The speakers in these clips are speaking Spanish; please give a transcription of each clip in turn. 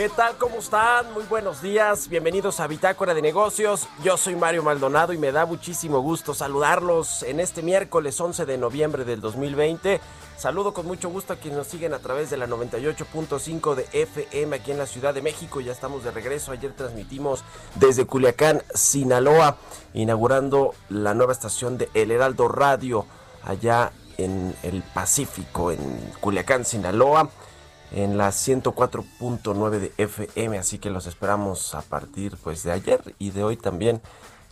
¿Qué tal? ¿Cómo están? Muy buenos días. Bienvenidos a Bitácora de Negocios. Yo soy Mario Maldonado y me da muchísimo gusto saludarlos en este miércoles 11 de noviembre del 2020. Saludo con mucho gusto a quienes nos siguen a través de la 98.5 de FM aquí en la Ciudad de México. Ya estamos de regreso. Ayer transmitimos desde Culiacán, Sinaloa, inaugurando la nueva estación de El Heraldo Radio allá en el Pacífico, en Culiacán, Sinaloa en la 104.9 de FM, así que los esperamos a partir pues de ayer y de hoy también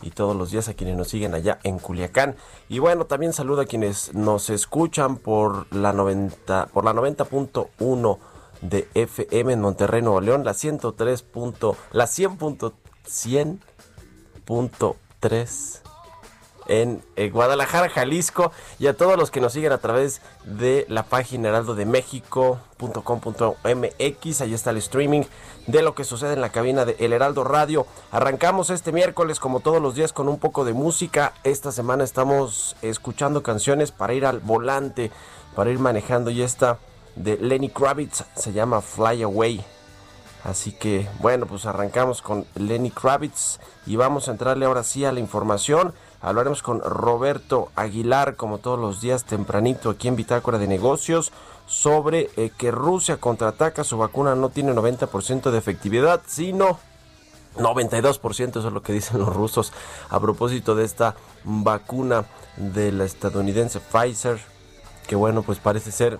y todos los días a quienes nos siguen allá en Culiacán. Y bueno, también saludo a quienes nos escuchan por la 90 por la 90.1 de FM en Monterrey, Nuevo León, la 103. la 100.100.3 en eh, Guadalajara, Jalisco, y a todos los que nos siguen a través de la página heraldodemexico.com.mx. Ahí está el streaming de lo que sucede en la cabina de El Heraldo Radio. Arrancamos este miércoles, como todos los días, con un poco de música. Esta semana estamos escuchando canciones para ir al volante, para ir manejando, y esta de Lenny Kravitz se llama Fly Away. Así que bueno, pues arrancamos con Lenny Kravitz y vamos a entrarle ahora sí a la información. Hablaremos con Roberto Aguilar, como todos los días tempranito aquí en Bitácora de Negocios, sobre eh, que Rusia contraataca, su vacuna no tiene 90% de efectividad, sino 92%, eso es lo que dicen los rusos a propósito de esta vacuna de la estadounidense Pfizer, que bueno, pues parece ser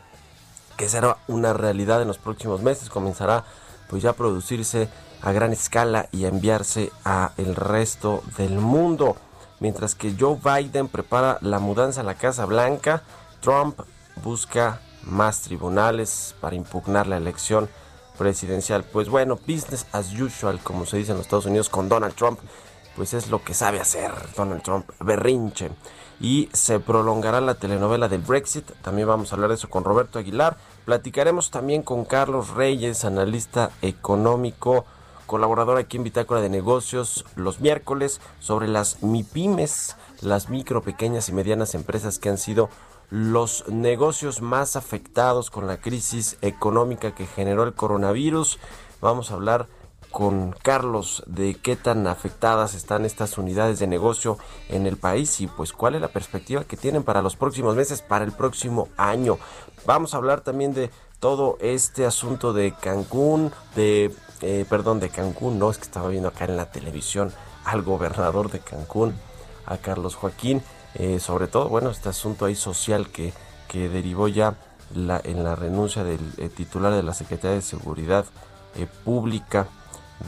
que será una realidad en los próximos meses, comenzará pues ya a producirse a gran escala y a enviarse a el resto del mundo. Mientras que Joe Biden prepara la mudanza a la Casa Blanca, Trump busca más tribunales para impugnar la elección presidencial. Pues bueno, business as usual, como se dice en los Estados Unidos con Donald Trump, pues es lo que sabe hacer Donald Trump, berrinche. Y se prolongará la telenovela del Brexit, también vamos a hablar de eso con Roberto Aguilar. Platicaremos también con Carlos Reyes, analista económico colaborador aquí en Bitácora de Negocios los miércoles sobre las MIPIMES, las micro, pequeñas y medianas empresas que han sido los negocios más afectados con la crisis económica que generó el coronavirus. Vamos a hablar con Carlos de qué tan afectadas están estas unidades de negocio en el país y pues cuál es la perspectiva que tienen para los próximos meses, para el próximo año. Vamos a hablar también de todo este asunto de Cancún, de eh, perdón, de Cancún, no, es que estaba viendo acá en la televisión al gobernador de Cancún, a Carlos Joaquín, eh, sobre todo, bueno, este asunto ahí social que, que derivó ya la, en la renuncia del eh, titular de la Secretaría de Seguridad Pública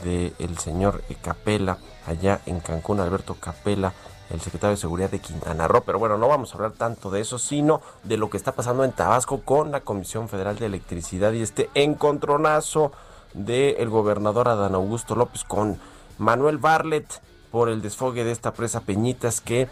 del señor Capela, allá en Cancún, Alberto Capela, el secretario de Seguridad de Quintana Roo. Pero bueno, no vamos a hablar tanto de eso, sino de lo que está pasando en Tabasco con la Comisión Federal de Electricidad y este encontronazo del gobernador Adán Augusto López con Manuel Barlet por el desfogue de esta presa Peñitas que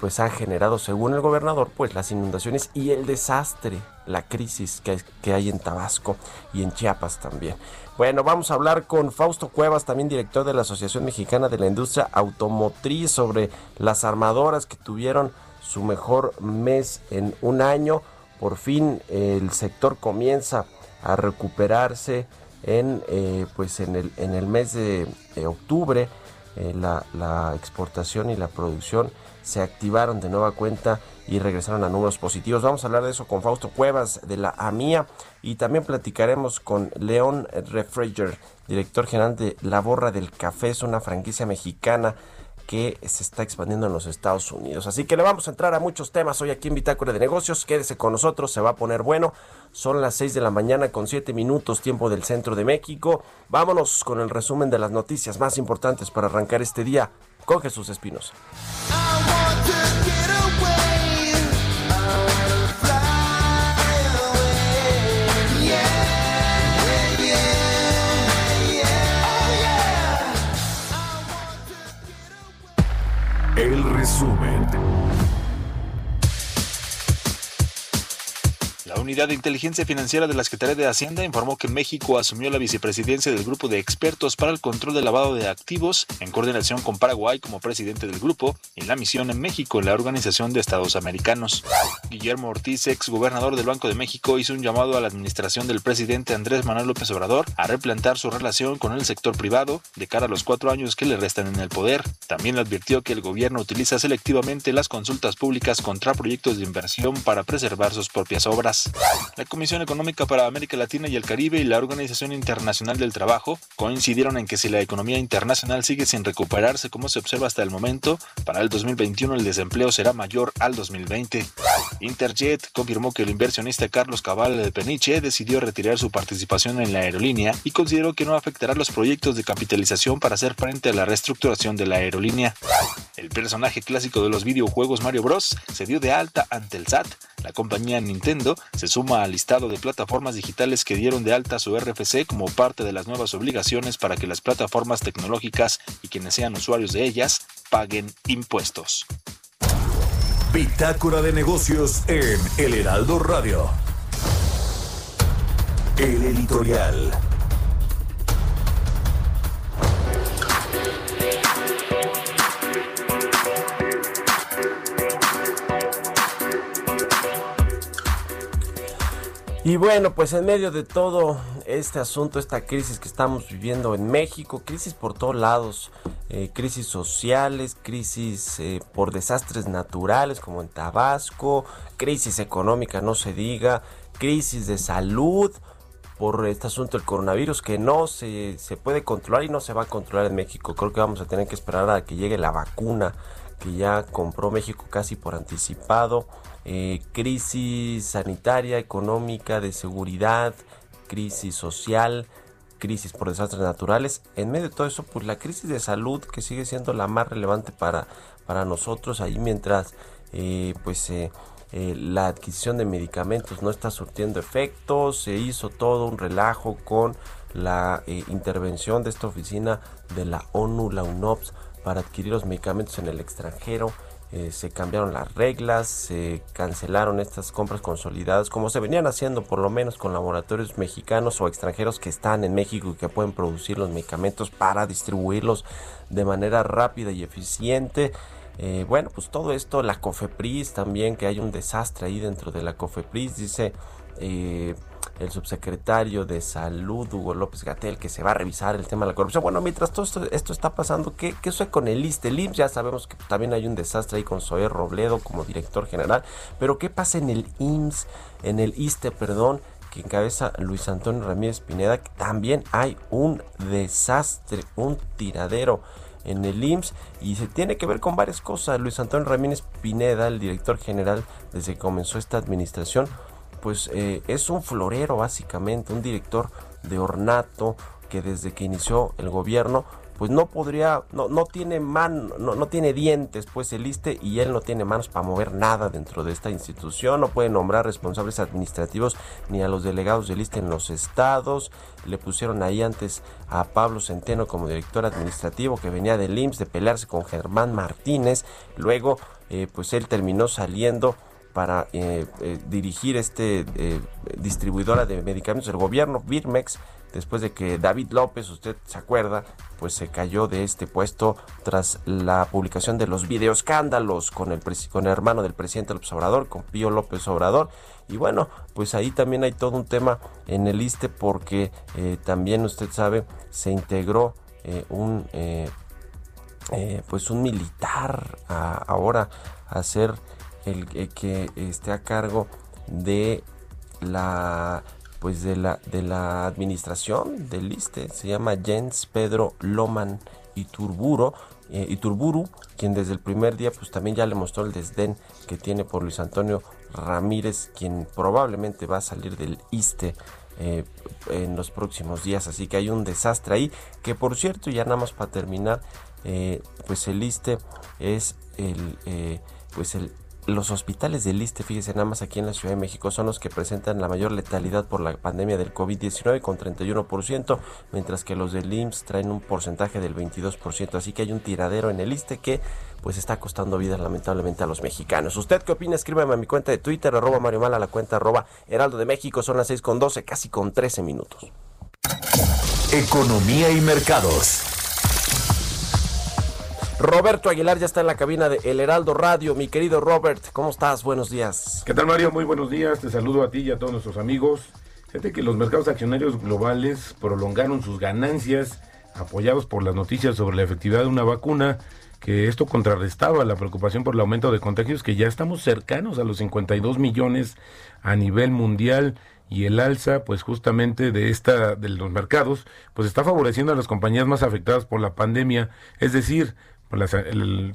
pues ha generado, según el gobernador, pues las inundaciones y el desastre, la crisis que, que hay en Tabasco y en Chiapas también. Bueno, vamos a hablar con Fausto Cuevas, también director de la Asociación Mexicana de la Industria Automotriz, sobre las armadoras que tuvieron su mejor mes en un año. Por fin el sector comienza a recuperarse en, eh, pues en, el, en el mes de, octubre. Eh, la, exportación y la producción se activaron de nueva cuenta y regresaron a números positivos. Vamos a hablar de eso con Fausto Cuevas de la AMIA y también platicaremos con León Refriger, director general de La Borra del Café, es una franquicia mexicana que se está expandiendo en los Estados Unidos. Así que le vamos a entrar a muchos temas hoy aquí en Bitácora de Negocios. Quédese con nosotros, se va a poner bueno. Son las 6 de la mañana con 7 minutos tiempo del centro de México. Vámonos con el resumen de las noticias más importantes para arrancar este día con Jesús Espinos. El resumen. Unidad de Inteligencia Financiera de la Secretaría de Hacienda informó que México asumió la vicepresidencia del grupo de expertos para el control del lavado de activos en coordinación con Paraguay como presidente del grupo en la misión en México en la Organización de Estados Americanos. Guillermo Ortiz, ex gobernador del Banco de México, hizo un llamado a la administración del presidente Andrés Manuel López Obrador a replantar su relación con el sector privado de cara a los cuatro años que le restan en el poder. También advirtió que el gobierno utiliza selectivamente las consultas públicas contra proyectos de inversión para preservar sus propias obras. La Comisión Económica para América Latina y el Caribe y la Organización Internacional del Trabajo coincidieron en que si la economía internacional sigue sin recuperarse como se observa hasta el momento, para el 2021 el desempleo será mayor al 2020. Interjet confirmó que el inversionista Carlos Cabal de Peniche decidió retirar su participación en la aerolínea y consideró que no afectará los proyectos de capitalización para hacer frente a la reestructuración de la aerolínea. El personaje clásico de los videojuegos Mario Bros. se dio de alta ante el SAT. La compañía Nintendo se suma al listado de plataformas digitales que dieron de alta su RFC como parte de las nuevas obligaciones para que las plataformas tecnológicas y quienes sean usuarios de ellas paguen impuestos. Bitácora de negocios en El Heraldo Radio. El editorial. Y bueno, pues en medio de todo este asunto, esta crisis que estamos viviendo en México, crisis por todos lados, eh, crisis sociales, crisis eh, por desastres naturales como en Tabasco, crisis económica, no se diga, crisis de salud por este asunto del coronavirus que no se, se puede controlar y no se va a controlar en México. Creo que vamos a tener que esperar a que llegue la vacuna que ya compró México casi por anticipado eh, crisis sanitaria, económica, de seguridad, crisis social, crisis por desastres naturales. En medio de todo eso, pues la crisis de salud que sigue siendo la más relevante para, para nosotros ahí mientras eh, pues eh, eh, la adquisición de medicamentos no está surtiendo efectos, se hizo todo un relajo con la intervención de esta oficina de la ONU, la UNOPS, para adquirir los medicamentos en el extranjero. Eh, se cambiaron las reglas, se cancelaron estas compras consolidadas, como se venían haciendo por lo menos con laboratorios mexicanos o extranjeros que están en México y que pueden producir los medicamentos para distribuirlos de manera rápida y eficiente. Eh, bueno, pues todo esto, la COFEPRIS también, que hay un desastre ahí dentro de la COFEPRIS, dice eh, el subsecretario de Salud, Hugo López Gatel, que se va a revisar el tema de la corrupción. Bueno, mientras todo esto, está pasando, ¿qué, qué sucede con el ISTE? El IMSS ya sabemos que también hay un desastre ahí con Zoé Robledo como director general, pero ¿qué pasa en el IMSS, en el ISTE, perdón? que encabeza Luis Antonio Ramírez Pineda, que también hay un desastre, un tiradero en el IMSS y se tiene que ver con varias cosas. Luis Antonio Ramírez Pineda, el director general desde que comenzó esta administración, pues eh, es un florero básicamente, un director de ornato que desde que inició el gobierno pues no podría, no, no tiene man, no, no tiene dientes, pues el ISTE y él no tiene manos para mover nada dentro de esta institución, no puede nombrar responsables administrativos ni a los delegados del ISTE en los estados, le pusieron ahí antes a Pablo Centeno como director administrativo que venía del IMSS de pelearse con Germán Martínez, luego eh, pues él terminó saliendo para eh, eh, dirigir este eh, distribuidora de medicamentos del gobierno, Birmex, después de que David López, usted se acuerda, pues se cayó de este puesto tras la publicación de los videoescándalos con el, con el hermano del presidente López Obrador, con Pío López Obrador. Y bueno, pues ahí también hay todo un tema en el ISTE porque eh, también usted sabe, se integró un... pues un militar ahora a ser el, que esté a cargo de la pues de la de la administración del ISTE se llama Jens Pedro Loman Iturburo eh, Iturburu quien desde el primer día pues también ya le mostró el desdén que tiene por Luis Antonio Ramírez quien probablemente va a salir del ISTE eh, en los próximos días. Así que hay un desastre ahí. Que por cierto, ya nada más para terminar, eh, pues el ISTE es el, eh, pues el, los hospitales del ISTE, fíjese nada más aquí en la Ciudad de México, son los que presentan la mayor letalidad por la pandemia del COVID-19 con 31%, mientras que los del IMSS traen un porcentaje del 22%. Así que hay un tiradero en el ISTE que pues está costando vidas lamentablemente a los mexicanos. ¿Usted qué opina? Escríbeme a mi cuenta de Twitter, arroba Mario Mal, a la cuenta arroba Heraldo de México. Son las 6 con 12, casi con 13 minutos. Economía y mercados. Roberto Aguilar ya está en la cabina de El Heraldo Radio. Mi querido Robert, ¿cómo estás? Buenos días. ¿Qué tal Mario? Muy buenos días, te saludo a ti y a todos nuestros amigos. Fíjate que los mercados accionarios globales prolongaron sus ganancias apoyados por las noticias sobre la efectividad de una vacuna, que esto contrarrestaba la preocupación por el aumento de contagios, que ya estamos cercanos a los 52 millones a nivel mundial y el alza pues justamente de esta de los mercados pues está favoreciendo a las compañías más afectadas por la pandemia, es decir,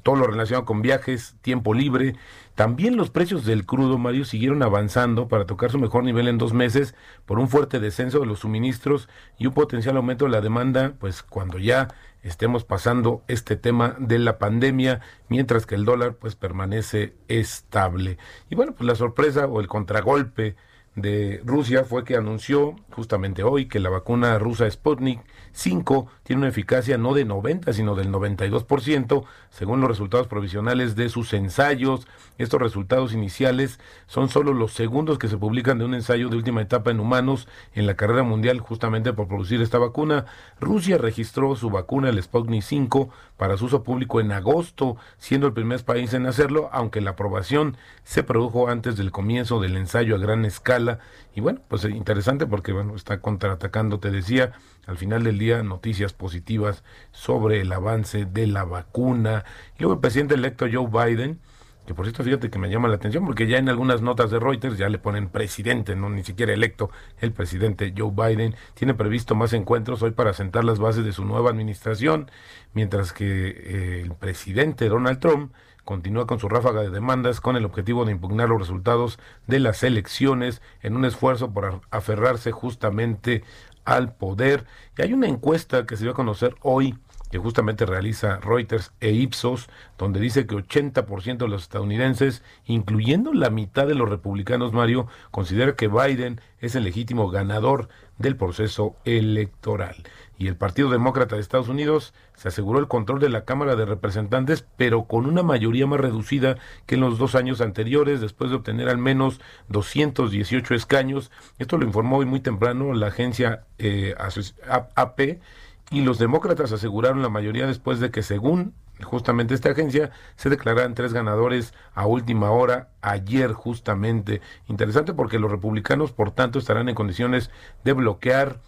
todo lo relacionado con viajes, tiempo libre. También los precios del crudo, Mario, siguieron avanzando para tocar su mejor nivel en dos meses por un fuerte descenso de los suministros y un potencial aumento de la demanda, pues cuando ya estemos pasando este tema de la pandemia, mientras que el dólar pues permanece estable. Y bueno, pues la sorpresa o el contragolpe de Rusia fue que anunció justamente hoy que la vacuna rusa Sputnik 5 tiene una eficacia no de 90, sino del 92%, según los resultados provisionales de sus ensayos. Estos resultados iniciales son solo los segundos que se publican de un ensayo de última etapa en humanos en la carrera mundial justamente por producir esta vacuna. Rusia registró su vacuna, el Sputnik 5, para su uso público en agosto, siendo el primer país en hacerlo, aunque la aprobación se produjo antes del comienzo del ensayo a gran escala. Y bueno, pues interesante porque bueno, está contraatacando, te decía, al final del día noticias positivas sobre el avance de la vacuna. Y luego el presidente electo Joe Biden, que por cierto fíjate que me llama la atención porque ya en algunas notas de Reuters ya le ponen presidente, no ni siquiera electo, el presidente Joe Biden tiene previsto más encuentros hoy para sentar las bases de su nueva administración, mientras que eh, el presidente Donald Trump continúa con su ráfaga de demandas con el objetivo de impugnar los resultados de las elecciones en un esfuerzo por aferrarse justamente al poder. Y hay una encuesta que se dio a conocer hoy que justamente realiza Reuters e Ipsos, donde dice que 80% de los estadounidenses, incluyendo la mitad de los republicanos, Mario, considera que Biden es el legítimo ganador del proceso electoral. Y el Partido Demócrata de Estados Unidos se aseguró el control de la Cámara de Representantes, pero con una mayoría más reducida que en los dos años anteriores, después de obtener al menos 218 escaños. Esto lo informó hoy muy temprano la agencia eh, AP y los demócratas aseguraron la mayoría después de que según justamente esta agencia se declararan tres ganadores a última hora ayer justamente. Interesante porque los republicanos por tanto estarán en condiciones de bloquear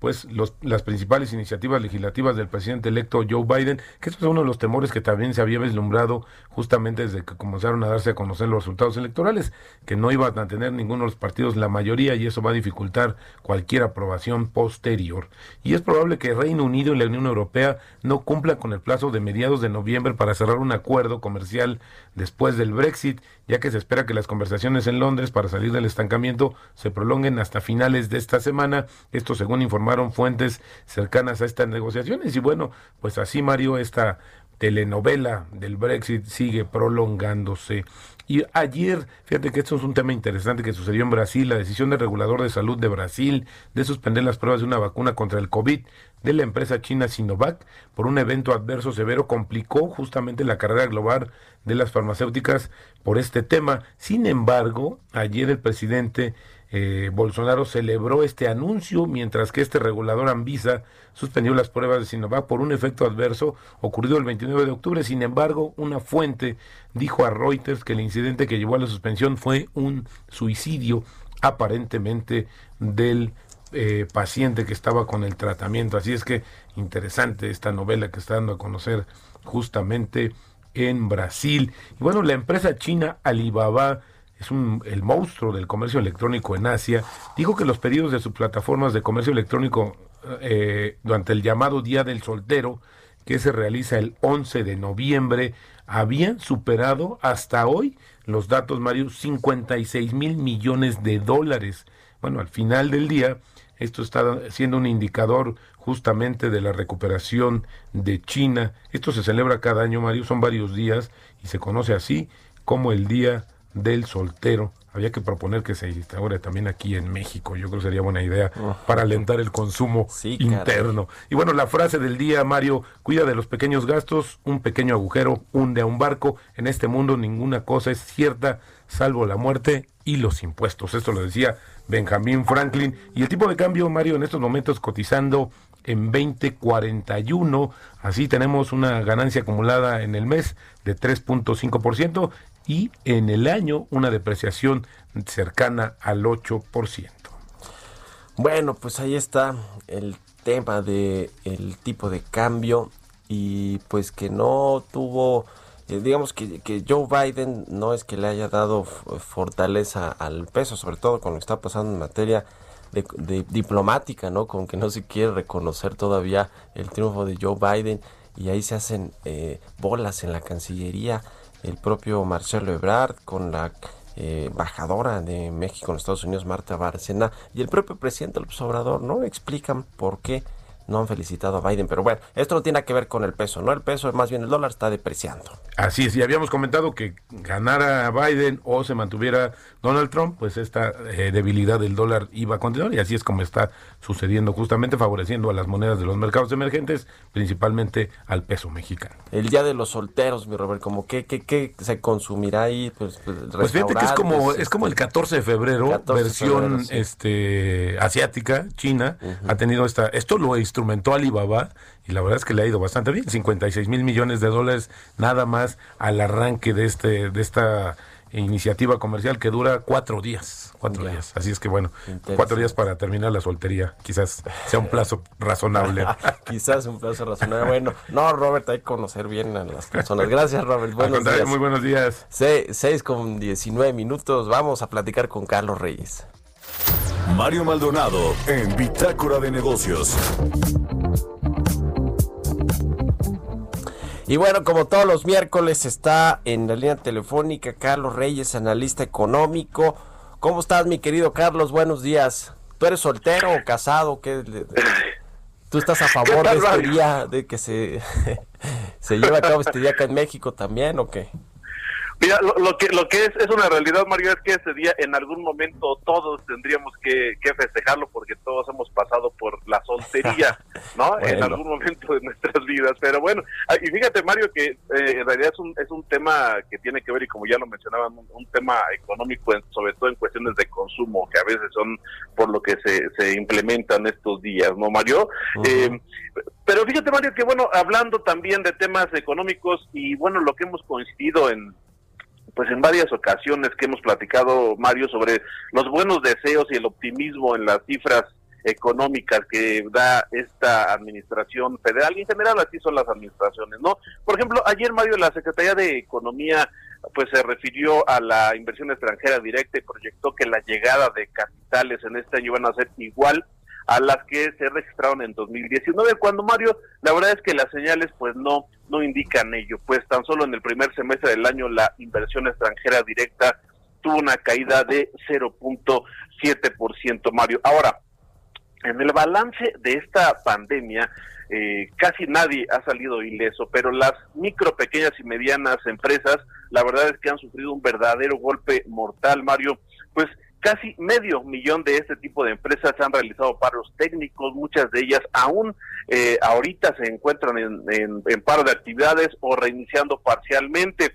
pues los, las principales iniciativas legislativas del presidente electo Joe Biden, que es uno de los temores que también se había vislumbrado justamente desde que comenzaron a darse a conocer los resultados electorales, que no iban a tener ninguno de los partidos la mayoría y eso va a dificultar cualquier aprobación posterior. Y es probable que Reino Unido y la Unión Europea no cumplan con el plazo de mediados de noviembre para cerrar un acuerdo comercial después del Brexit, ya que se espera que las conversaciones en Londres para salir del estancamiento se prolonguen hasta finales de esta semana, esto según informaron fuentes cercanas a estas negociaciones. Y bueno, pues así Mario, esta telenovela del Brexit sigue prolongándose. Y ayer, fíjate que esto es un tema interesante que sucedió en Brasil, la decisión del regulador de salud de Brasil de suspender las pruebas de una vacuna contra el COVID de la empresa china Sinovac por un evento adverso severo complicó justamente la carrera global de las farmacéuticas por este tema. Sin embargo, ayer el presidente eh, Bolsonaro celebró este anuncio mientras que este regulador Anvisa suspendió las pruebas de Sinovac por un efecto adverso ocurrido el 29 de octubre. Sin embargo, una fuente dijo a Reuters que el incidente que llevó a la suspensión fue un suicidio aparentemente del eh, paciente que estaba con el tratamiento. Así es que interesante esta novela que está dando a conocer justamente en Brasil. Y bueno, la empresa china Alibaba es un, el monstruo del comercio electrónico en Asia, dijo que los pedidos de sus plataformas de comercio electrónico eh, durante el llamado Día del Soltero, que se realiza el 11 de noviembre, habían superado hasta hoy los datos, Mario, 56 mil millones de dólares. Bueno, al final del día, esto está siendo un indicador justamente de la recuperación de China. Esto se celebra cada año, Mario, son varios días y se conoce así como el Día del soltero. Había que proponer que se instaure también aquí en México. Yo creo que sería buena idea para alentar el consumo Sí, caray. interno. Y bueno, la frase del día, Mario, cuida de los pequeños gastos, un pequeño agujero hunde a un barco. En este mundo ninguna cosa es cierta, salvo la muerte y los impuestos. Esto lo decía Benjamin Franklin. Y el tipo de cambio, Mario, en estos momentos cotizando en 2041. Así tenemos una ganancia acumulada en el mes de 3.5% y en el año una depreciación cercana al 8%. Bueno, pues ahí está el tema de el tipo de cambio y pues que no tuvo, eh, digamos que, Joe Biden no es que le haya dado fortaleza al peso, sobre todo con lo que está pasando en materia diplomática, ¿no? Con que no se quiere reconocer todavía el triunfo de Joe Biden y ahí se hacen eh, bolas en la Cancillería, el propio Marcelo Ebrard con la eh, embajadora de México en Estados Unidos, Marta Bárcena, y el propio presidente López Obrador, ¿no? Explican por qué no han felicitado a Biden. Pero bueno, esto no tiene que ver con el peso, ¿no? El peso, más bien el dólar está depreciando. Así es, y habíamos comentado que ganara Biden o se mantuviera Donald Trump, pues esta eh, debilidad del dólar iba a continuar y así es como está sucediendo justamente favoreciendo a las monedas de los mercados emergentes, principalmente al peso mexicano. El día de los solteros, mi Robert, como que, que, que se consumirá ahí, pues, pues, Pues fíjate que es como es como el 14 de febrero, 14 de versión febrero, sí. este asiática, China, ha tenido esta, esto lo instrumentó Alibaba y la verdad es que le ha ido bastante bien, 56 mil millones de dólares nada más al arranque de este, de esta iniciativa comercial que dura cuatro días, cuatro Ya. días. Así es que bueno, cuatro días para terminar la soltería, quizás sea un plazo razonable. Quizás un plazo razonable. Bueno, no, Robert, hay que conocer bien a las personas. Gracias, Robert. Buenos días. muy buenos días. Se- seis con 19 minutos. Vamos a platicar con Carlos Reyes. Mario Maldonado en Bitácora de Negocios. Y bueno, como todos los miércoles está en la línea telefónica Carlos Reyes, analista económico. ¿Cómo estás, mi querido Carlos? Buenos días. ¿Tú eres soltero o casado? ¿Qué ¿Tú estás a favor de este día, de que se, se lleve a cabo este día acá en México también o qué? Mira, lo, lo que lo que es, es una realidad, Mario, es que ese día en algún momento todos tendríamos que, que festejarlo porque todos hemos pasado por la soltería, ¿no? En algún momento de nuestras vidas. Pero bueno, ah, y fíjate, Mario, que eh, en realidad es un, es un tema que tiene que ver, y como ya lo mencionaban, un, un tema económico, en- sobre todo en cuestiones de consumo, que a veces son por lo que se, se implementan estos días, ¿no, Mario? Eh, pero fíjate, Mario, que bueno, hablando también de temas económicos y bueno, lo que hemos coincidido en pues en varias ocasiones que hemos platicado, Mario, sobre los buenos deseos y el optimismo en las cifras económicas que da esta administración federal y en general así son las administraciones, ¿no? Por ejemplo, ayer Mario la Secretaría de Economía pues se refirió a la inversión extranjera directa y proyectó que la llegada de capitales en este año van a ser igual a las que se registraron en 2019, cuando Mario, la verdad es que las señales pues no no indican ello, pues tan solo en el primer semestre del año la inversión extranjera directa tuvo una caída de 0.7%, Mario. Ahora, En el balance de esta pandemia, eh, casi nadie ha salido ileso, pero las micro, pequeñas y medianas empresas, la verdad es que han sufrido un verdadero golpe mortal, Mario. Pues casi medio millón de este tipo de empresas han realizado paros técnicos, muchas de ellas aún eh, ahorita se encuentran en, en- en paro de actividades o reiniciando parcialmente.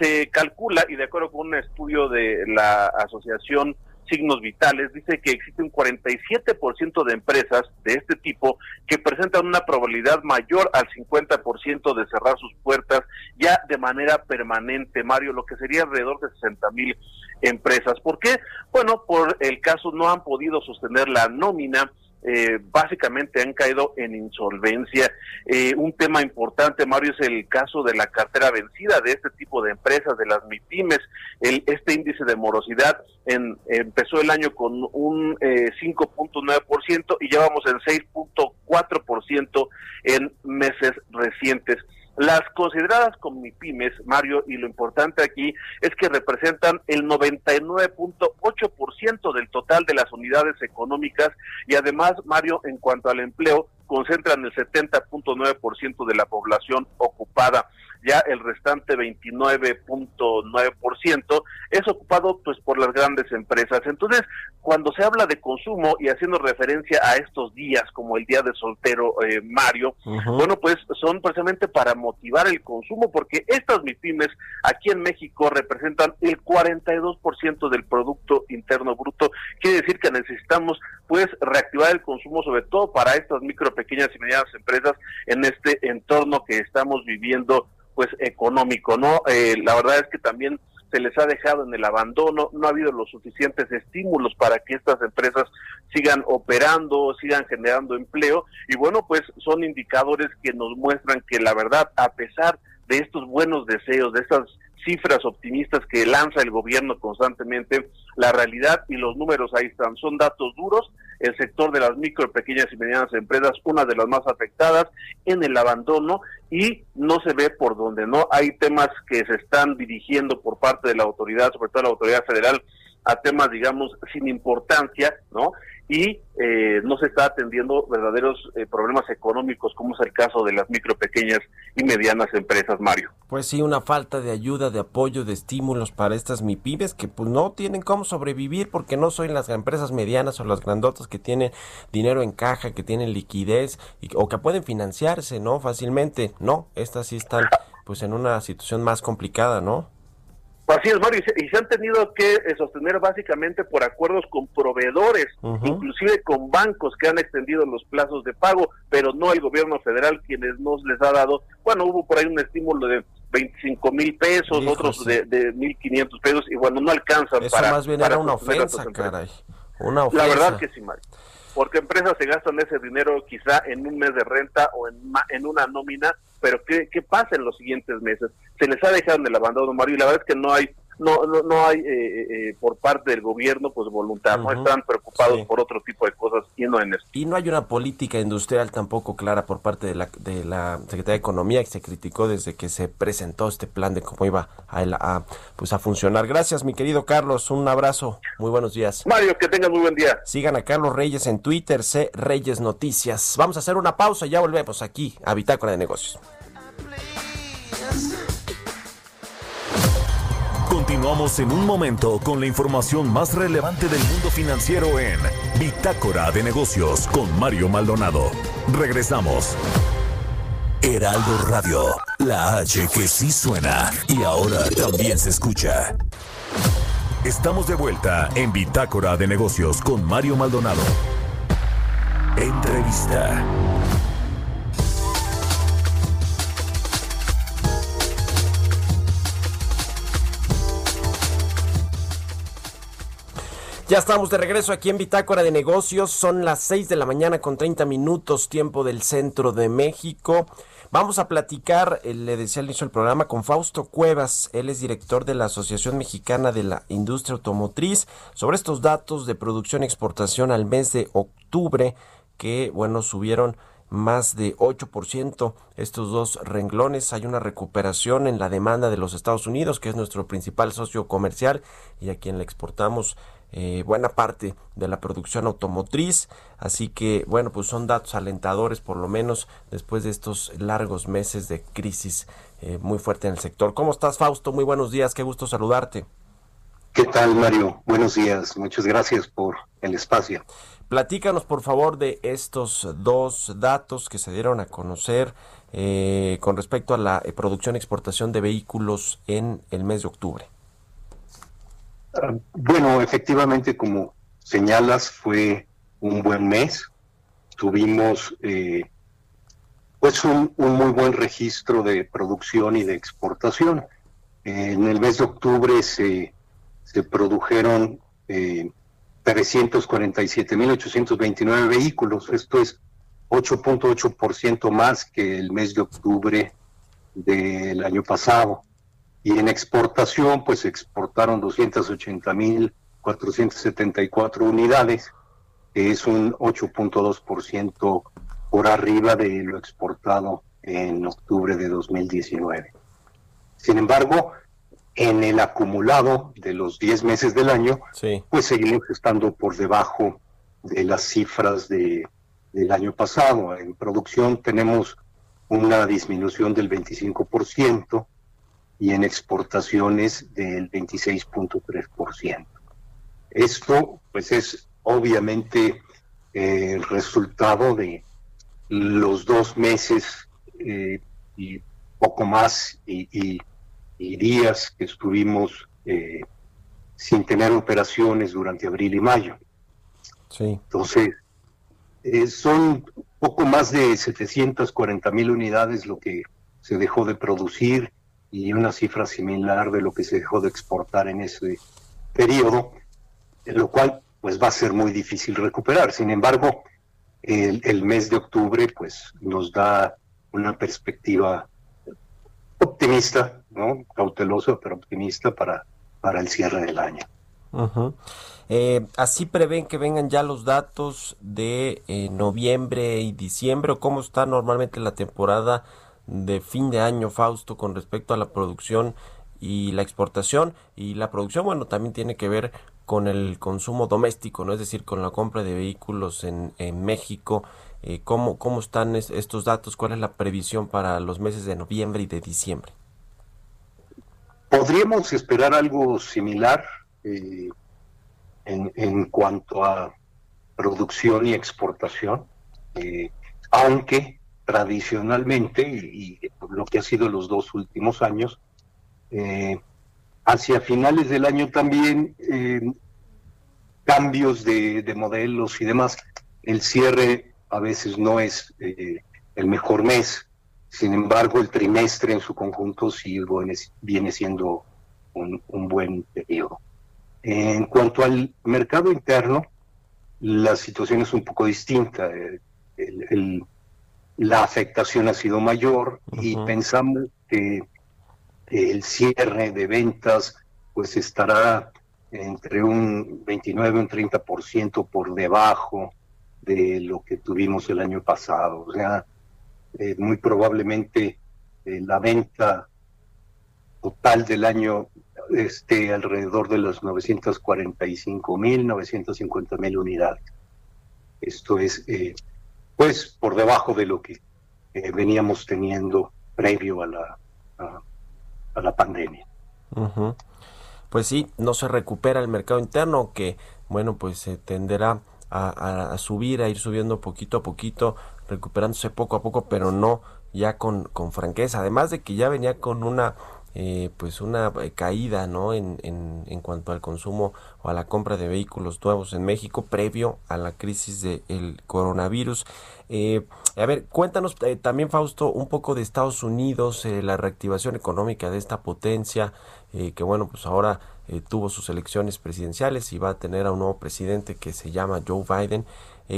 Se calcula, y de acuerdo con un estudio de la Asociación Signos Vitales, dice que existe un 47% de empresas de este tipo que presentan una probabilidad mayor al 50% de cerrar sus puertas ya de manera permanente, Mario, lo que sería alrededor de 60 mil empresas. ¿Por qué? Bueno, por el caso no han podido sostener la nómina, eh, básicamente han caído en insolvencia. Eh, un tema importante, Mario, es el caso de la cartera vencida de este tipo de empresas, de las MIPIMES. El, este índice de morosidad empezó el año con un eh, 5.9% y ya vamos en 6.4% en meses recientes. Las consideradas como MIPIMES, Mario, y lo importante aquí es que representan el 99.8% del total de las unidades económicas y además, Mario, en cuanto al empleo, concentran el 70.9% de la población ocupada. Ya el restante 29.9% es ocupado pues por las grandes empresas. Entonces, cuando se habla de consumo y haciendo referencia a estos días como el día de soltero eh, Mario, bueno, pues son precisamente para motivar el consumo porque estas MIPIMES aquí en México representan el 42% del producto interno bruto. Quiere decir que necesitamos pues reactivar el consumo sobre todo para estas micro, pequeñas y medianas empresas en este entorno que estamos viviendo pues económico, ¿no? Eh, la verdad es que también se les ha dejado en el abandono, no ha habido los suficientes estímulos para que estas empresas sigan operando, sigan generando empleo y bueno, pues son indicadores que nos muestran que la verdad, a pesar de estos buenos deseos, de estas cifras optimistas que lanza el gobierno constantemente, la realidad y los números ahí están, son datos duros, el sector de las micro, pequeñas y medianas empresas, una de las más afectadas en el abandono y no se ve por dónde, ¿no? Hay temas que se están dirigiendo por parte de la autoridad, sobre todo la autoridad federal, a temas, digamos, sin importancia, ¿no? Y eh, no se está atendiendo verdaderos eh, problemas económicos, como es el caso de las micro, pequeñas y medianas empresas, Mario. Pues sí, una falta de ayuda, de apoyo, de estímulos para estas MIPIMES que pues no tienen cómo sobrevivir porque no son las empresas medianas o las grandotas que tienen dinero en caja, que tienen liquidez y- o que pueden financiarse, ¿no? Fácilmente. No, estas sí están pues en una situación más complicada, ¿no? Así es, Mario, y se, y se han tenido que eh, sostener básicamente por acuerdos con proveedores, inclusive con bancos que han extendido los plazos de pago, pero no el gobierno federal quienes nos les ha dado, bueno, hubo por ahí un estímulo de 25 mil pesos, otros de, de 1.500 pesos, y bueno, no alcanzan Eso para... más bien para era una ofensa, caray. Una La ofensa. verdad que sí, Mario. Porque empresas se gastan ese dinero quizá en un mes de renta o en, en una nómina, pero ¿qué, ¿qué pasa en los siguientes meses? Se les ha dejado en el abandono, Mario, y la verdad es que no hay no no, no hay eh, eh, por parte del gobierno pues voluntad, no están preocupados Sí. por otro tipo de cosas y no en esto. Y no hay una política industrial tampoco clara por parte de la, de la Secretaría de Economía que se criticó desde que se presentó este plan de cómo iba a, a, pues a funcionar. Gracias, mi querido Carlos. Un abrazo. Muy buenos días. Mario, que tengas muy buen día. Sigan a Carlos Reyes en Twitter, C Reyes Noticias. Vamos a hacer una pausa y ya volvemos aquí a Bitácora de Negocios. Continuamos en un momento con la información más relevante del mundo financiero en Bitácora de Negocios con Mario Maldonado. Regresamos. Heraldo Radio, la H que sí suena y ahora también se escucha. Estamos de vuelta en Bitácora de Negocios con Mario Maldonado. Entrevista. Ya estamos de regreso aquí en Bitácora de Negocios. Son las 6 de la mañana con 30 minutos, tiempo del centro de México. Vamos a platicar, eh, le decía al inicio del programa, con Fausto Cuevas. Él es director de la Asociación Mexicana de la Industria Automotriz, sobre estos datos de producción y exportación al mes de octubre, que, bueno, subieron más de 8%. Estos dos renglones, hay una recuperación en la demanda de los Estados Unidos, que es nuestro principal socio comercial y a quien le exportamos eh, buena parte de la producción automotriz. Así que, bueno, pues son datos alentadores, por lo menos después de estos largos meses de crisis eh, muy fuerte en el sector. ¿Cómo estás, Fausto? Muy buenos días, qué gusto saludarte. ¿Qué tal, Mario? Buenos días. Muchas gracias por el espacio. Platícanos, por favor, de estos dos datos que se dieron a conocer eh, con respecto a la eh, producción y exportación de vehículos en el mes de octubre. Bueno, efectivamente, como señalas, fue un buen mes. Tuvimos eh, pues un, un muy buen registro de producción y de exportación. En el mes de octubre se, se produjeron eh, 347.829 vehículos. Esto es 8.8% más que el mes de octubre del año pasado. Y en exportación, pues exportaron 280.474 unidades, que es un 8.2% por arriba de lo exportado en octubre de 2019. Sin embargo, en el acumulado de los 10 meses del año, Sí. pues seguimos estando por debajo de las cifras de, del año pasado. En producción tenemos una disminución del 25% y en exportaciones del 26.3%. Esto pues es obviamente eh, el resultado de los dos meses eh, y poco más y, y- y días que estuvimos eh, sin tener operaciones durante abril y mayo. Sí. Entonces, son poco más de 740 mil unidades lo que se dejó de producir y una cifra similar de lo que se dejó de exportar en ese periodo, lo cual pues va a ser muy difícil recuperar. Sin embargo, el, mes de octubre pues nos da una perspectiva optimista, ¿no? Cautelosa, pero optimista para, para el cierre del año. Eh, ¿Así prevén que vengan ya los datos de eh, noviembre y diciembre? ¿O cómo está normalmente la temporada de fin de año, Fausto, con respecto a la producción y la exportación? Y la producción, bueno, también tiene que ver con el consumo doméstico, ¿no? Es decir, con la compra de vehículos en, México. Eh, ¿cómo, ¿Cómo están es- estos datos? ¿Cuál es la previsión para los meses de noviembre y de diciembre? Podríamos esperar algo similar eh, en, en cuanto a producción y exportación, eh, aunque tradicionalmente, y, lo que ha sido los dos últimos años, eh, hacia finales del año también eh, cambios de, de modelos y demás. El cierre a veces no es eh, el mejor mes, sin embargo el trimestre en su conjunto sí viene, siendo un, buen periodo. En cuanto al mercado interno, la situación es un poco distinta. El- la afectación ha sido mayor y pensamos que el cierre de ventas pues estará entre un 29 y un 30% por debajo de lo que tuvimos el año pasado. O sea, eh, muy probablemente eh, la venta total del año esté alrededor de los 945 mil, 950 mil unidades. Esto es, eh, pues, por debajo de lo que eh, veníamos teniendo previo a la, a- la pandemia. Pues sí, no se recupera el mercado interno que, bueno, pues se tenderá a, a- a subir, a ir subiendo poquito a poquito, recuperándose poco a poco, pero no ya con, con franqueza. Además de que ya venía con una, eh, pues una eh, caída, ¿no? En, en, en cuanto al consumo o a la compra de vehículos nuevos en México previo a la crisis del coronavirus. Eh, a ver, cuéntanos eh, también, Fausto, un poco de Estados Unidos, eh, la reactivación económica de esta potencia, que bueno, pues ahora tuvo sus elecciones presidenciales y va a tener a un nuevo presidente que se llama Joe Biden.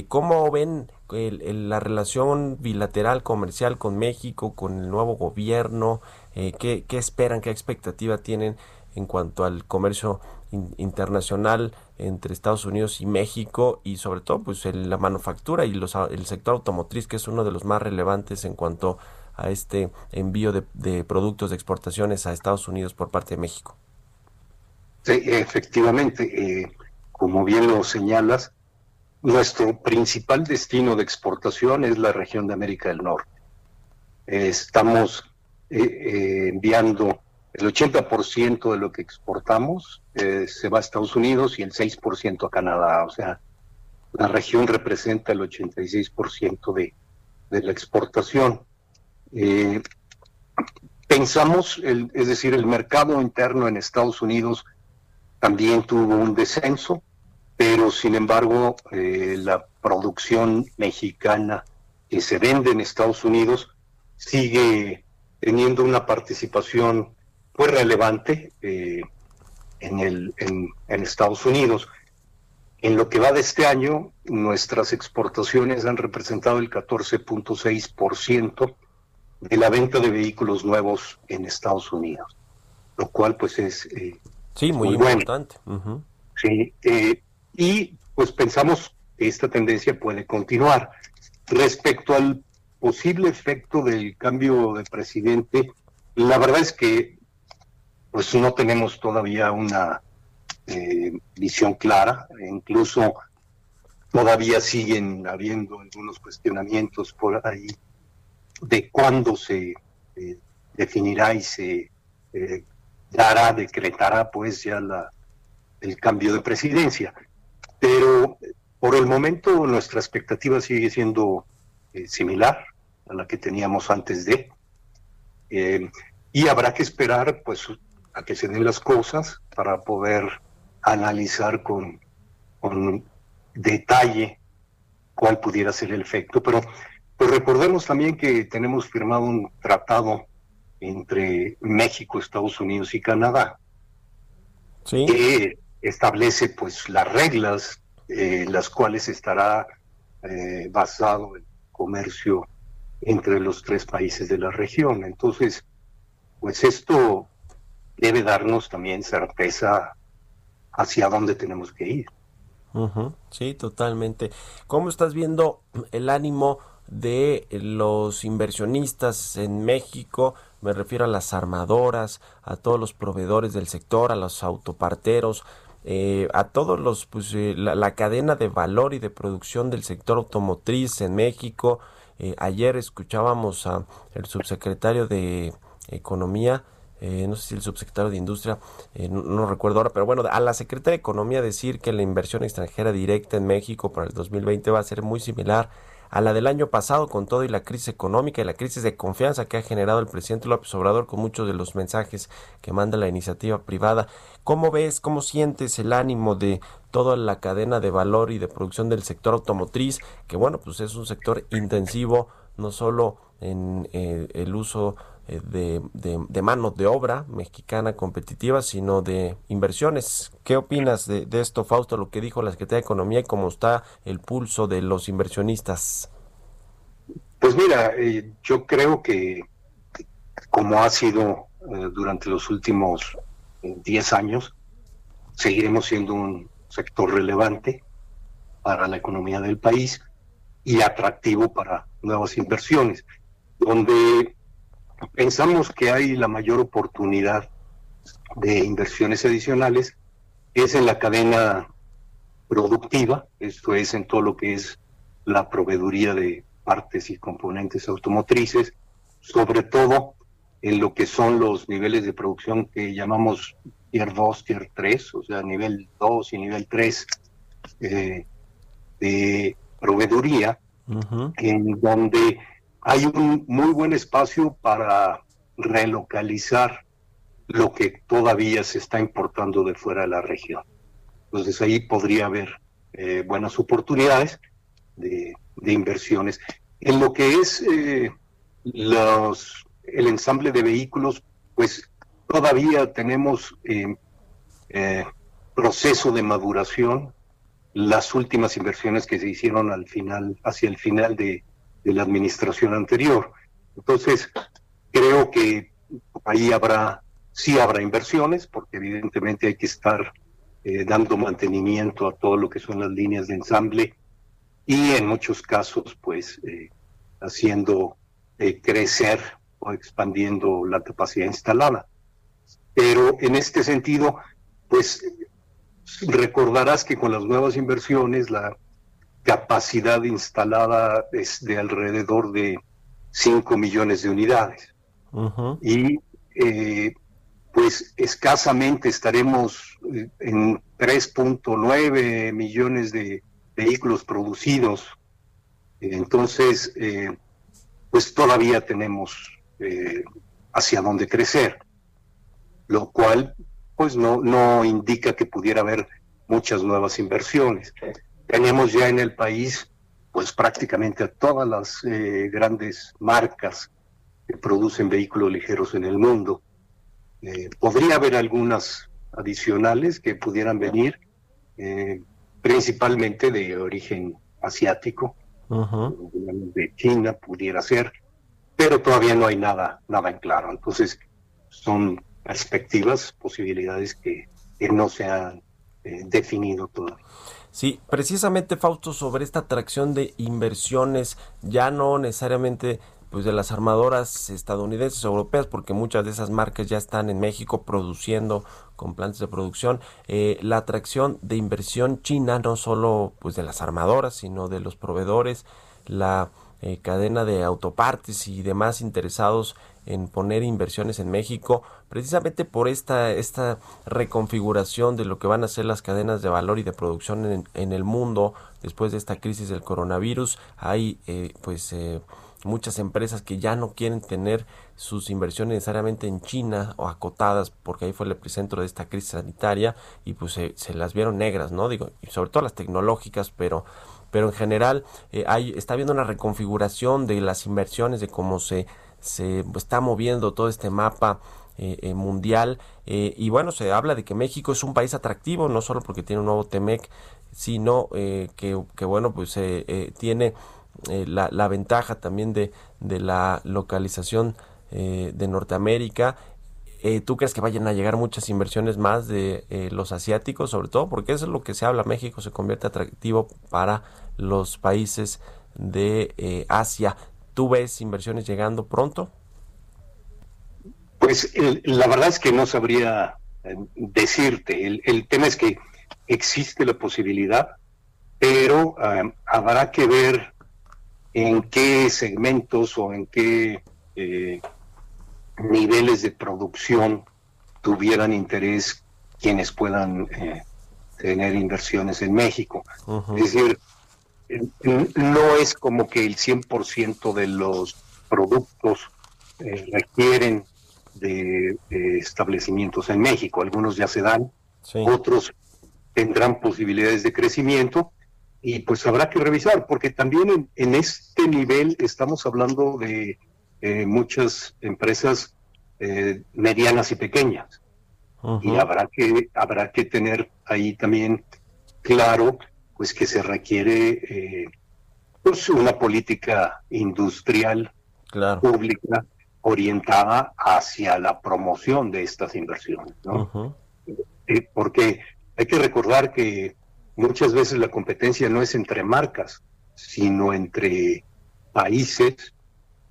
¿Cómo ven el- la relación bilateral comercial con México, con el nuevo gobierno? Eh, ¿qué, esperan, qué expectativa tienen en cuanto al comercio in- internacional entre Estados Unidos y México y sobre todo pues la manufactura y el sector automotriz que es uno de los más relevantes en cuanto a este envío de, productos de exportaciones a Estados Unidos por parte de México. Sí, efectivamente. eh, como bien lo señalas, nuestro principal destino de exportación es la región de América del Norte. Estamos eh, eh, enviando el 80% de lo que exportamos eh, se va a Estados Unidos y el 6% a Canadá. O sea, la región representa el 86% de, de la exportación. Pensamos, el, es decir, el mercado interno en Estados Unidos también tuvo un descenso, pero sin embargo la producción mexicana que se vende en Estados Unidos sigue teniendo una participación pues relevante eh, en, el, en, en Estados Unidos. En lo que va de este año, nuestras exportaciones han representado el 14.6% de la venta de vehículos nuevos en Estados Unidos, lo cual pues es eh, Sí, muy, Muy bueno. importante. Sí, eh, y pues pensamos que esta tendencia puede continuar. Respecto al posible efecto del cambio de presidente, la verdad es que pues no tenemos todavía una eh, visión clara, incluso todavía siguen habiendo algunos cuestionamientos por ahí de cuándo se eh, definirá y se eh, dará, decretará pues ya la, el cambio de presidencia. Pero por el momento nuestra expectativa sigue siendo eh, similar a la que teníamos antes de. Eh, y habrá que esperar pues a que se den las cosas para poder analizar con, con detalle cuál pudiera ser el efecto. Pero pues recordemos también que tenemos firmado un tratado entre México, Estados Unidos y Canadá Sí, que establece pues las reglas eh, las cuales estará eh, basado el comercio entre los tres países de la región. Entonces, pues esto debe darnos también certeza hacia dónde tenemos que ir. Sí, totalmente. ¿Cómo estás viendo el ánimo de los inversionistas en México? Me refiero a las armadoras, a todos los proveedores del sector, a los autoparteros, eh, a todos los, pues, eh, la, cadena de valor y de producción del sector automotriz en México. Eh, ayer escuchábamos a el subsecretario de Economía, eh, no sé si el subsecretario de Industria, eh, no, no recuerdo ahora, pero bueno, a la secretaria de Economía decir que la inversión extranjera directa en México para el 2020 va a ser muy similar a la del año pasado con todo y la crisis económica y la crisis de confianza que ha generado el presidente López Obrador con muchos de los mensajes que manda la iniciativa privada. ¿Cómo ves, cómo sientes el ánimo de toda la cadena de valor y de producción del sector automotriz, que bueno, pues es un sector intensivo, no solo en eh, el uso de, de, de mano de obra mexicana competitiva, sino de inversiones. ¿Qué opinas de, esto, Fausto, lo que dijo la Secretaría de Economía y cómo está el pulso de los inversionistas? Pues mira, eh, yo creo que como ha sido eh, durante los últimos eh, 10 años, seguiremos siendo un sector relevante para la economía del país y atractivo para nuevas inversiones, donde pensamos que hay la mayor oportunidad de inversiones adicionales es en la cadena productiva, esto es en todo lo que es la proveeduría de partes y componentes automotrices, sobre todo en lo que son los niveles de producción que llamamos Tier 2, Tier 3, o sea, nivel 2 y nivel 3 eh, de proveeduría, en donde hay un muy buen espacio para relocalizar lo que todavía se está importando de fuera de la región. Entonces ahí podría haber eh, buenas oportunidades de, inversiones. En lo que es eh, los, el ensamble de vehículos, pues todavía tenemos eh, eh, proceso de maduración. Las últimas inversiones que se hicieron al final, hacia el final de, de la administración anterior. Entonces, creo que ahí habrá, sí habrá inversiones, porque evidentemente hay que estar eh, dando mantenimiento a todo lo que son las líneas de ensamble y en muchos casos, pues, eh, haciendo eh, crecer o expandiendo la capacidad instalada. Pero en este sentido, pues, recordarás que con las nuevas inversiones la capacidad instalada es de alrededor de 5 millones de unidades. Y eh, pues escasamente estaremos eh, en 3.9 millones de vehículos producidos. Entonces, eh, pues todavía tenemos eh, hacia dónde crecer, lo cual pues no, no indica que pudiera haber muchas nuevas inversiones. Tenemos ya en el país pues prácticamente a todas las eh, grandes marcas que producen vehículos ligeros en el mundo. Eh, podría haber algunas adicionales que pudieran venir, eh, principalmente de origen asiático, de China pudiera ser, pero todavía no hay nada, nada en claro. Entonces, son perspectivas, posibilidades que, que no se han eh, definido todavía. Sí, precisamente Fausto sobre esta atracción de inversiones, ya no necesariamente pues de las armadoras estadounidenses o europeas, porque muchas de esas marcas ya están en México produciendo con plantas de producción, eh, la atracción de inversión china, no solo pues de las armadoras, sino de los proveedores, la eh, cadena de autopartes y demás interesados en poner inversiones en México, precisamente por esta, esta reconfiguración de lo que van a ser las cadenas de valor y de producción en, en el mundo después de esta crisis del coronavirus. Hay eh, pues eh, muchas empresas que ya no quieren tener sus inversiones necesariamente en China o acotadas porque ahí fue el epicentro de esta crisis sanitaria y pues se, se las vieron negras, ¿no? Digo, y sobre todo las tecnológicas, pero pero en general eh, hay, está habiendo una reconfiguración de las inversiones, de cómo se, se está moviendo todo este mapa eh, eh, mundial. eh, y bueno, se habla de que México es un país atractivo, no solo porque tiene un nuevo TEMEC, sino eh, que, que, bueno, pues eh, tiene la, la ventaja también de, de la localización de Norteamérica. Eh, ¿Tú crees que vayan a llegar muchas inversiones más de eh, los asiáticos, sobre todo? Porque eso es lo que se habla. México se convierte atractivo para los países de eh, Asia. ¿Tú ves inversiones llegando pronto? Pues la verdad es que no sabría decirte. El, tema es que existe la posibilidad, pero habrá que ver en qué segmentos o en qué niveles de producción tuvieran interés quienes puedan eh, tener inversiones en México. Es decir, no es como que el 100% de los productos eh, requieren de, de establecimientos en México. Algunos ya se dan, Sí. otros tendrán posibilidades de crecimiento y pues habrá que revisar, porque también en, en este nivel estamos hablando de eh, muchas empresas eh, medianas y pequeñas y habrá que habrá que tener ahí también claro pues que se requiere eh, pues una política industrial Claro. pública orientada hacia la promoción de estas inversiones. Eh, porque hay que recordar que muchas veces la competencia no es entre marcas sino entre países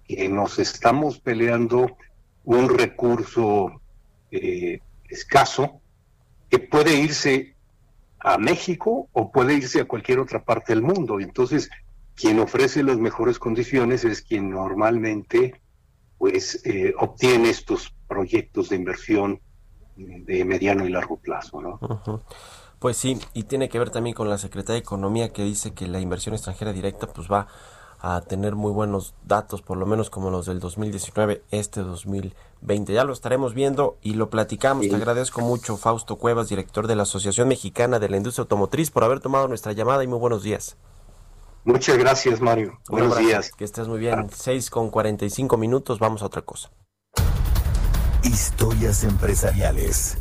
que nos estamos peleando un recurso eh, escaso que puede irse a México o puede irse a cualquier otra parte del mundo. Entonces, quien ofrece las mejores condiciones es quien normalmente pues eh, obtiene estos proyectos de inversión de mediano y largo plazo, ¿no? Pues sí, y tiene que ver también con la Secretaría de Economía que dice que la inversión extranjera directa pues va a tener muy buenos datos, por lo menos como los del 2019, este 2020. Ya lo estaremos viendo y lo platicamos. Sí. Te agradezco mucho, Fausto Cuevas, director de la Asociación Mexicana de la Industria Automotriz, por haber tomado nuestra llamada y muy buenos días. Muchas gracias, Mario. Un Buenos abrazo, días. Que estés muy bien. 6 con 45 minutos, vamos a otra cosa. Historias empresariales.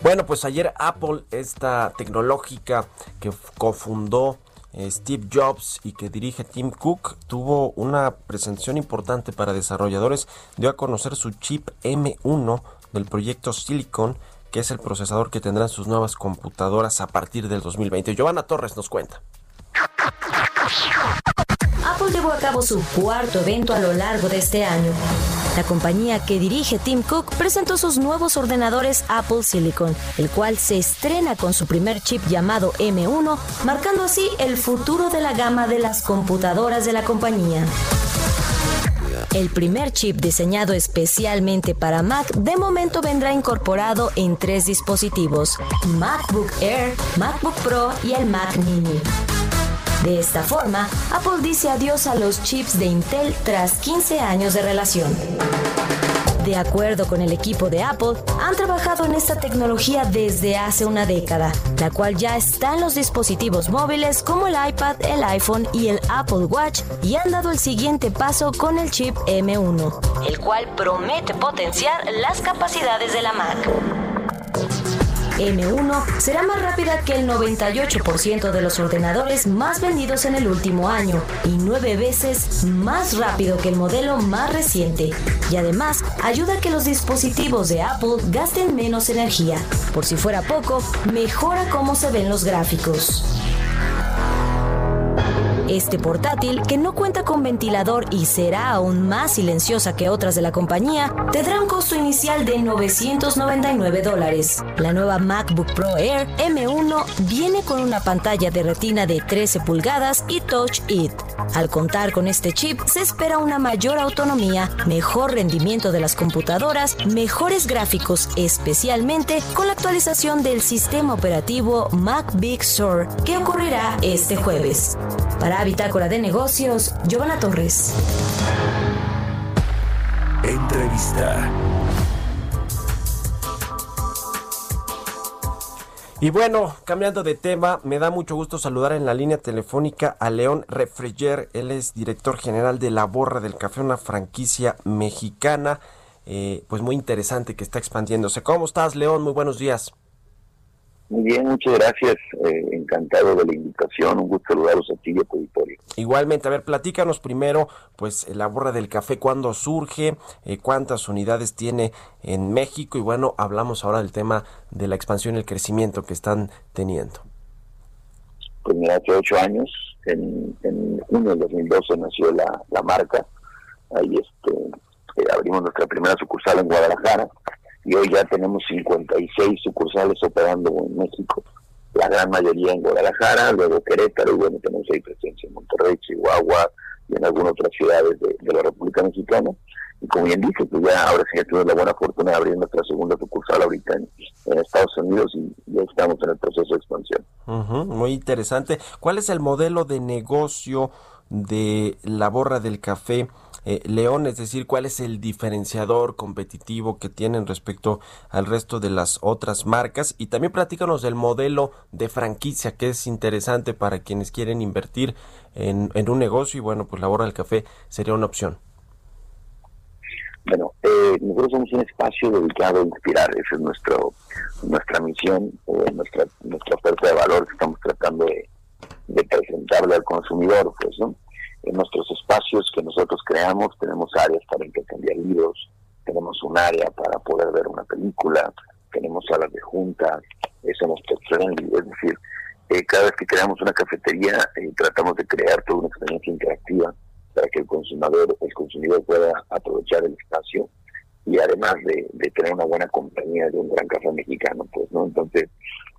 Bueno, pues ayer Apple, esta tecnológica que cofundó Steve Jobs y que dirige Tim Cook, tuvo una presentación importante para desarrolladores. Dio a conocer su chip M1 del proyecto Silicon, que es el procesador que tendrán sus nuevas computadoras a partir del 2020. Giovanna Torres nos cuenta. Apple llevó a cabo su cuarto evento a lo largo de este año. La compañía que dirige Tim Cook presentó sus nuevos ordenadores Apple Silicon, el cual se estrena con su primer chip llamado M1, marcando así el futuro de la gama de las computadoras de la compañía. El primer chip diseñado especialmente para Mac de momento vendrá incorporado en tres dispositivos, MacBook Air, MacBook Pro y el Mac Mini. De esta forma, Apple dice adiós a los chips de Intel tras 15 años de relación. De acuerdo con el equipo de Apple, han trabajado en esta tecnología desde hace una década, la cual ya está en los dispositivos móviles como el iPad, el iPhone y el Apple Watch y han dado el siguiente paso con el chip M1, el cual promete potenciar las capacidades de la Mac. M1 será más rápida que el 98% de los ordenadores más vendidos en el último año y nueve veces más rápido que el modelo más reciente. Y además ayuda a que los dispositivos de Apple gasten menos energía. Por si fuera poco, mejora cómo se ven los gráficos. Este portátil, que no cuenta con ventilador y será aún más silenciosa que otras de la compañía, tendrá un costo inicial de 999 dólares. La nueva MacBook Pro Air M1 viene con una pantalla de retina de 13 pulgadas y Touch It. Al contar con este chip, se espera una mayor autonomía, mejor rendimiento de las computadoras, mejores gráficos, especialmente con la actualización del sistema operativo Mac Big Sur, que ocurrirá este jueves. Bitácora de Negocios, Giovanna Torres. Entrevista. Y bueno, cambiando de tema, me da mucho gusto saludar en la línea telefónica a León Refreger. Él es director general de La Borra del Café, una franquicia mexicana, eh, pues muy interesante que está expandiéndose. ¿Cómo estás, León? Muy buenos días. Muy bien, muchas gracias. Eh, encantado de la invitación. Un gusto saludarlos a ti y a tu auditorio. Igualmente, a ver, platícanos primero, pues la borra del café, cuándo surge, eh, cuántas unidades tiene en México y bueno, hablamos ahora del tema de la expansión y el crecimiento que están teniendo. Pues mira, hace ocho años, en, en junio del 2012 nació la, la marca. Ahí este, eh, abrimos nuestra primera sucursal en Guadalajara y hoy ya tenemos 56 sucursales operando en México, la gran mayoría en Guadalajara, luego Querétaro, y bueno, tenemos ahí presencia en Monterrey, Chihuahua y en algunas otras ciudades de, la República Mexicana. Y como bien dice, pues ya ahora sí ya tuvimos la buena fortuna de abrir nuestra segunda sucursal ahorita en, Estados Unidos y ya estamos en el proceso de expansión. Muy interesante. ¿Cuál es el modelo de negocio de la borra del café eh, León? Es decir, ¿cuál es el diferenciador competitivo que tienen respecto al resto de las otras marcas? Y también platícanos del modelo de franquicia, que es interesante para quienes quieren invertir en, en un negocio y bueno, pues la borra del café sería una opción. Bueno, eh, nosotros somos un espacio dedicado a inspirar, esa es nuestro, nuestra misión, eh, nuestra, nuestra oferta de valor que estamos tratando de, de presentarle al consumidor, pues, ¿no? En nuestros espacios que nosotros creamos tenemos áreas para intercambiar libros, tenemos un área para poder ver una película, tenemos salas de juntas, eh, somos pet friendly, es decir, eh, cada vez que creamos una cafetería eh, tratamos de crear toda una experiencia interactiva para que el consumidor, el consumidor pueda aprovechar el espacio y además de, de tener una buena compañía de un gran café mexicano, pues, ¿no? Entonces,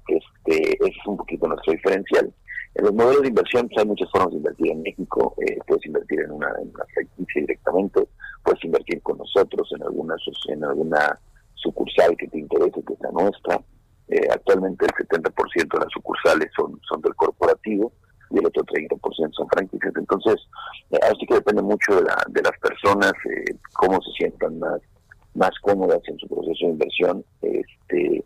este, ese es un poquito nuestro diferencial. En los modelos de inversión pues, hay muchas formas de invertir en México. Eh, puedes invertir en una, franquicia directamente, puedes invertir con nosotros en alguna, en alguna sucursal que te interese, que sea nuestra. Eh, actualmente el 70% de las sucursales son, del corporativo y el otro 30% son franquicias. Entonces, eh, así que depende mucho de, la, de las personas, cómo se sientan más, más cómodas en su proceso de inversión, este,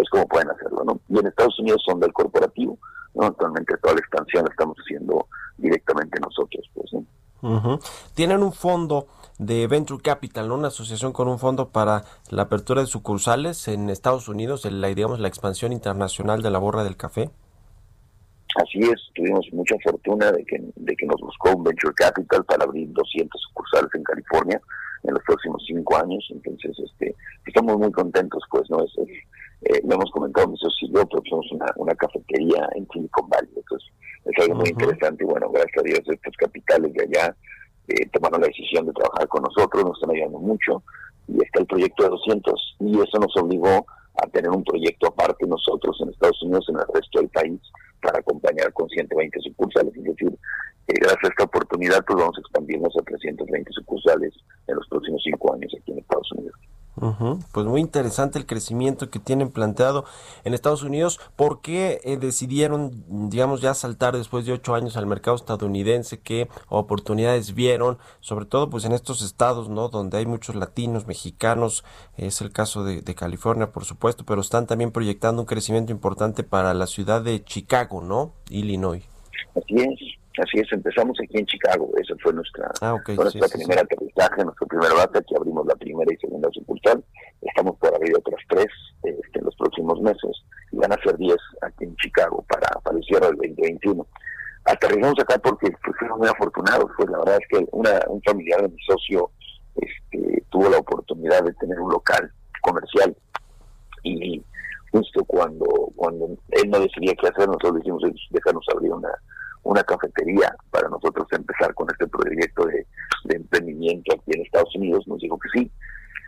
pues cómo pueden hacerlo. ¿no? Y en Estados Unidos son del corporativo. ¿no? Actualmente toda la expansión la estamos haciendo directamente nosotros. Pues, ¿no? Tienen un fondo de Venture Capital, ¿no? una asociación con un fondo para la apertura de sucursales en Estados Unidos, la, digamos la expansión internacional de la borra del café. Así es, tuvimos mucha fortuna de que, de que nos buscó un Venture Capital para abrir 200 sucursales en California en los próximos cinco años. Entonces, este, estamos muy contentos, pues, ¿no? Es, es, eh, lo hemos comentado mi socio y yo, pero somos una, una cafetería en Silicon Valley. Entonces, es algo muy interesante. Y bueno, gracias a Dios, estos capitales de allá eh, tomaron la decisión de trabajar con nosotros, nos están ayudando mucho, y está el proyecto de 200, y eso nos obligó a tener un proyecto aparte nosotros en Estados Unidos, en el resto del país, para acompañar con 120 sucursales. Es decir, eh, gracias a esta oportunidad, pues vamos a expandirnos a 320 sucursales en los próximos cinco años aquí en Estados Pues muy interesante el crecimiento que tienen planteado en Estados Unidos. ¿Por qué eh, decidieron, digamos, ya saltar después de ocho años al mercado estadounidense? ¿Qué oportunidades vieron? Sobre todo, pues en estos estados, ¿no? Donde hay muchos latinos, mexicanos. Es el caso de, de California, por supuesto, pero están también proyectando un crecimiento importante para la ciudad de Chicago, ¿no? Illinois. Así es, así es. Empezamos aquí en Chicago. Esa fue nuestra, Ah, ok, fue sí, nuestra sí, primer aterrizaje, nuestra primera base. Aquí abrimos la primera y segunda sucursal. Estamos por abrir otras tres este, en los próximos meses. Y van a ser diez aquí en Chicago para, para el cierre del 2021. Aterrizamos acá porque pues, fuimos muy afortunados. Pues la verdad es que una, un familiar de mi socio este, tuvo la oportunidad de tener un local comercial y justo cuando cuando él no decidía qué hacer, nosotros dijimos, "Oye, déjanos abrir una, una cafetería para nosotros empezar con este proyecto de, emprendimiento aquí en Estados Unidos. Nos dijo que sí.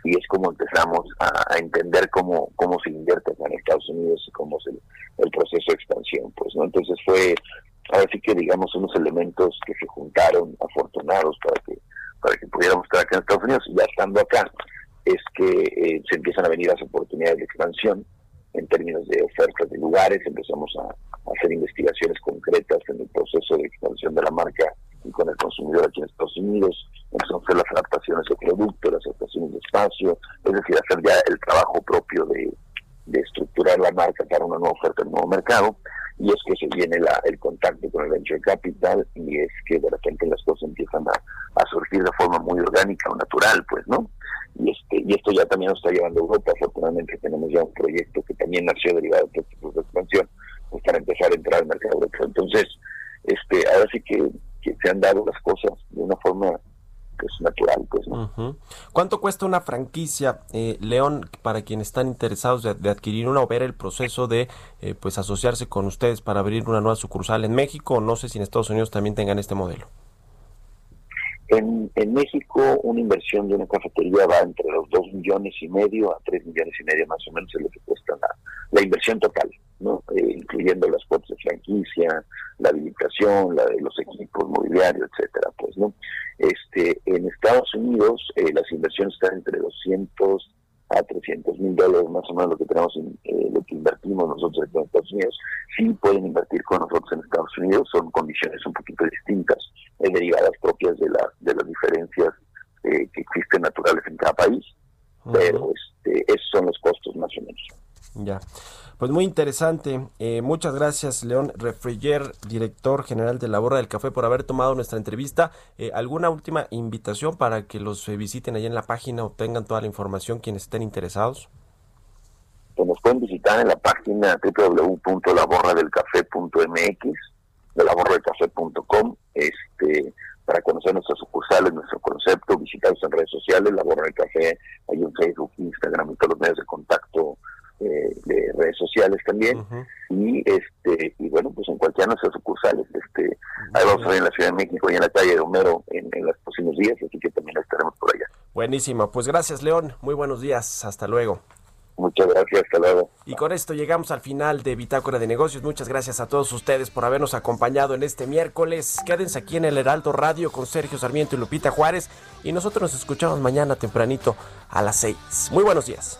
Y es como empezamos a, entender cómo, cómo se invierte en Estados Unidos y cómo es el, el proceso de expansión. pues no Entonces fue, ahora sí que digamos, unos elementos que se juntaron afortunados para que para que pudiéramos estar acá en Estados Unidos. Y ya estando acá, es que eh, se empiezan a venir las oportunidades de expansión en términos de ofertas de lugares, empezamos a, hacer investigaciones concretas en el proceso de expansión de la marca y con el consumidor aquí en Estados Unidos, empezamos a hacer las adaptaciones de producto, las adaptaciones de espacio, es decir, hacer ya el trabajo propio de, de estructurar la marca para una nueva oferta en un nuevo mercado, y es que se viene la, el contacto con el Venture Capital, y es que de repente las cosas empiezan a, a surgir de forma muy orgánica o natural, pues, ¿no? Este y esto ya también nos está llevando a Europa. Afortunadamente tenemos ya un proyecto que también nació derivado de este proceso de expansión pues, para empezar a entrar al mercado europeo. Entonces, este ahora sí que, que se han dado las cosas de una forma pues natural, pues ¿no? ¿Cuánto cuesta una franquicia, eh, León, para quienes están interesados de, de adquirir una o ver el proceso de eh, pues asociarse con ustedes para abrir una nueva sucursal en México? No sé si en Estados Unidos también tengan este modelo. En, en México, una inversión de una cafetería va entre los 2 millones y medio a 3 millones y medio más o menos es lo que cuesta la, la inversión total, ¿no? Eh, incluyendo las cuotas de franquicia, la habilitación, la de los equipos, mobiliario, etcétera, pues, ¿no? Este, en Estados Unidos, eh, las inversiones están entre 200 a 300 mil dólares más o menos lo que tenemos en, eh, lo que invertimos nosotros aquí en Estados Unidos sí pueden invertir con nosotros en Estados Unidos son condiciones un poquito distintas eh, derivadas propias de la de las diferencias eh, que existen naturales en cada país pero este esos son los costos más o menos Ya. Pues muy interesante. Eh, muchas gracias, León Refriger, director general de la Borra del Café, por haber tomado nuestra entrevista. Eh, ¿Alguna última invitación para que los eh, visiten allá en la página, obtengan toda la información quienes estén interesados? que nos pueden visitar en la página www.laborradelcafé.mx de laborradelcafé.com este para conocer nuestras sucursales, nuestro concepto, visitarnos en redes sociales, La Borra del Café, hay en Facebook, Instagram y todos los medios de contacto eh, de redes sociales también. Y este y bueno, pues en cualquiera de nuestras sucursales. este Ahí vamos a ver en la Ciudad de México y en la calle de Homero en, en los próximos días, así que también estaremos por allá. Buenísimo. Pues gracias, León. Muy buenos días. Hasta luego. Muchas gracias, hasta luego. Y con esto llegamos al final de Bitácora de Negocios. Muchas gracias a todos ustedes por habernos acompañado en este miércoles. Quédense aquí en el Heraldo Radio con Sergio Sarmiento y Lupita Juárez. Y nosotros nos escuchamos mañana tempranito a las 6. Muy buenos días.